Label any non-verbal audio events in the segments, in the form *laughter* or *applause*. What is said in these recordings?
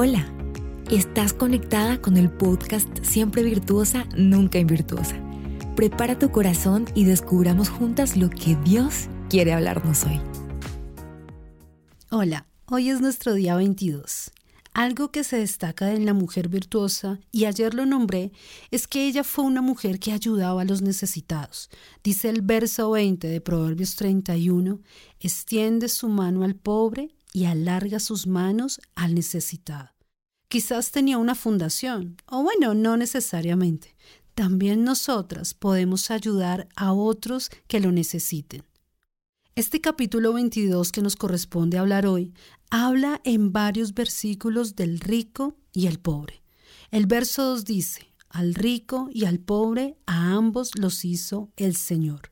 Hola, estás conectada con el podcast Siempre Virtuosa, Nunca Invirtuosa. Prepara tu corazón y descubramos juntas lo que Dios quiere hablarnos hoy. Hola, hoy es nuestro día 22. Algo que se destaca en la mujer virtuosa, y ayer lo nombré, es que ella fue una mujer que ayudaba a los necesitados. Dice el verso 20 de Proverbios 31, extiende su mano al pobre y alarga sus manos al necesitado. Quizás tenía una fundación, o bueno, no necesariamente. También nosotras podemos ayudar a otros que lo necesiten. Este capítulo 22 que nos corresponde hablar hoy habla en varios versículos del rico y el pobre. El verso 2 dice, al rico y al pobre a ambos los hizo el Señor.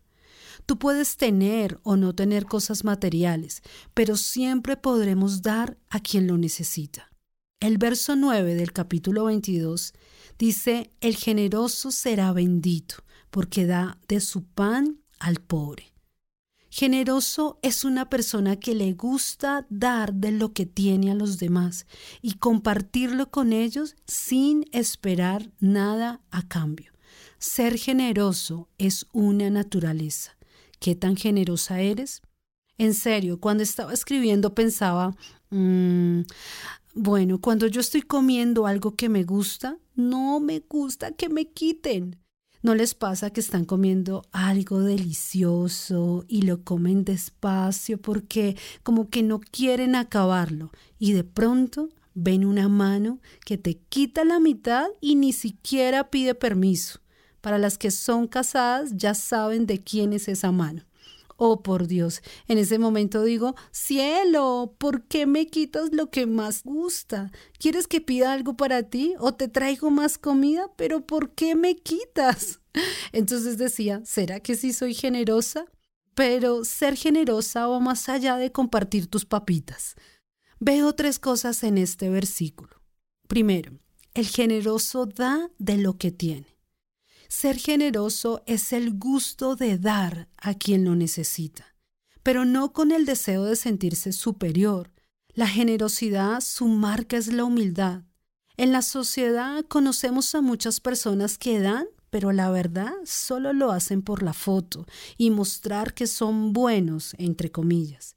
Tú puedes tener o no tener cosas materiales, pero siempre podremos dar a quien lo necesita. El verso 9 del capítulo 22 dice, El generoso será bendito, porque da de su pan al pobre. Generoso es una persona que le gusta dar de lo que tiene a los demás y compartirlo con ellos sin esperar nada a cambio. Ser generoso es una naturaleza. ¿Qué tan generosa eres? En serio, cuando estaba escribiendo pensaba, mm, bueno, cuando yo estoy comiendo algo que me gusta, no me gusta que me quiten. ¿No les pasa que están comiendo algo delicioso y lo comen despacio porque como que no quieren acabarlo y de pronto ven una mano que te quita la mitad y ni siquiera pide permiso? Para las que son casadas ya saben de quién es esa mano. Oh, por Dios, en ese momento digo, cielo, ¿por qué me quitas lo que más gusta? ¿Quieres que pida algo para ti o te traigo más comida? Pero ¿por qué me quitas? *laughs* Entonces decía, ¿será que sí soy generosa? Pero ser generosa va más allá de compartir tus papitas. Veo tres cosas en este versículo. Primero, el generoso da de lo que tiene. Ser generoso es el gusto de dar a quien lo necesita, pero no con el deseo de sentirse superior. La generosidad, su marca es la humildad. En la sociedad conocemos a muchas personas que dan, pero la verdad solo lo hacen por la foto y mostrar que son buenos, entre comillas.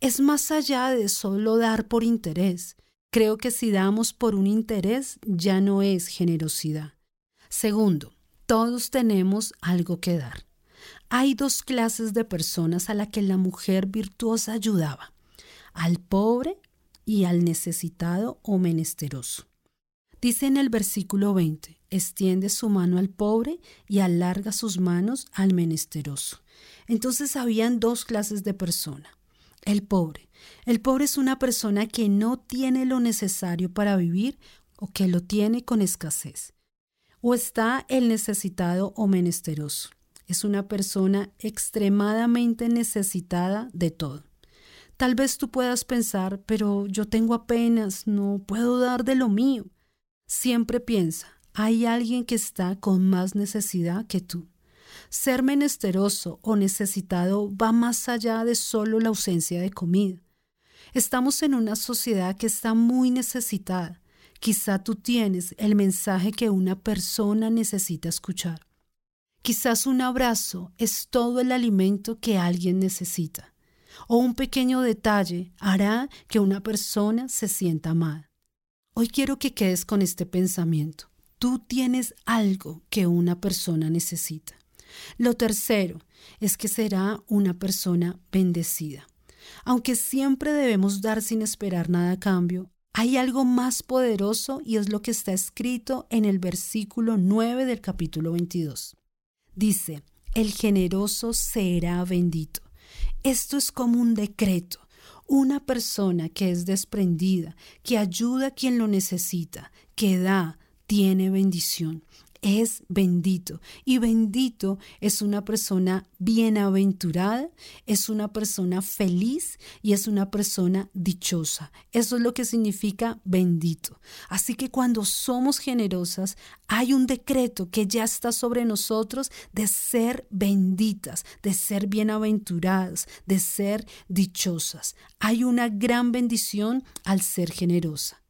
Es más allá de solo dar por interés. Creo que si damos por un interés ya no es generosidad. Segundo, todos tenemos algo que dar. Hay dos clases de personas a las que la mujer virtuosa ayudaba, al pobre y al necesitado o menesteroso. Dice en el versículo 20, extiende su mano al pobre y alarga sus manos al menesteroso. Entonces habían dos clases de persona. El pobre. El pobre es una persona que no tiene lo necesario para vivir o que lo tiene con escasez o está el necesitado o menesteroso. Es una persona extremadamente necesitada de todo. Tal vez tú puedas pensar, pero yo tengo apenas, no puedo dar de lo mío. Siempre piensa, hay alguien que está con más necesidad que tú. Ser menesteroso o necesitado va más allá de solo la ausencia de comida. Estamos en una sociedad que está muy necesitada Quizá tú tienes el mensaje que una persona necesita escuchar. Quizás un abrazo es todo el alimento que alguien necesita. O un pequeño detalle hará que una persona se sienta amada. Hoy quiero que quedes con este pensamiento. Tú tienes algo que una persona necesita. Lo tercero es que será una persona bendecida. Aunque siempre debemos dar sin esperar nada a cambio, hay algo más poderoso y es lo que está escrito en el versículo 9 del capítulo 22. Dice, el generoso será bendito. Esto es como un decreto. Una persona que es desprendida, que ayuda a quien lo necesita, que da, tiene bendición es bendito. Y bendito es una persona bienaventurada, es una persona feliz y es una persona dichosa. Eso es lo que significa bendito. Así que cuando somos generosas, hay un decreto que ya está sobre nosotros de ser benditas, de ser bienaventuradas, de ser dichosas. Hay una gran bendición al ser generosa.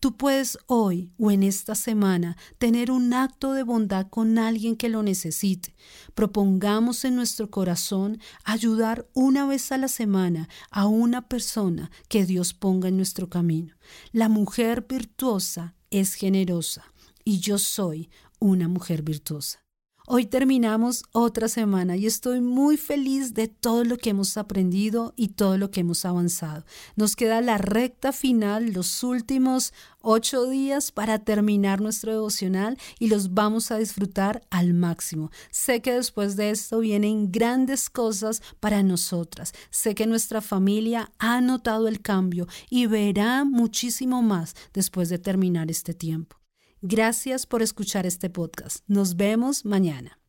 Tú puedes hoy o en esta semana tener un acto de bondad con alguien que lo necesite. Propongamos en nuestro corazón ayudar una vez a la semana a una persona que Dios ponga en nuestro camino. La mujer virtuosa es generosa y yo soy una mujer virtuosa. Hoy terminamos otra semana y estoy muy feliz de todo lo que hemos aprendido y todo lo que hemos avanzado. Nos queda la recta final, los últimos ocho días para terminar nuestro devocional y los vamos a disfrutar al máximo. Sé que después de esto vienen grandes cosas para nosotras. Sé que nuestra familia ha notado el cambio y verá muchísimo más después de terminar este tiempo. Gracias por escuchar este podcast. Nos vemos mañana.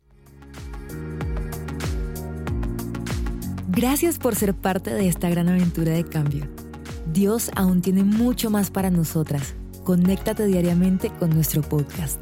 Gracias por ser parte de esta gran aventura de cambio. Dios aún tiene mucho más para nosotras. Conéctate diariamente con nuestro podcast.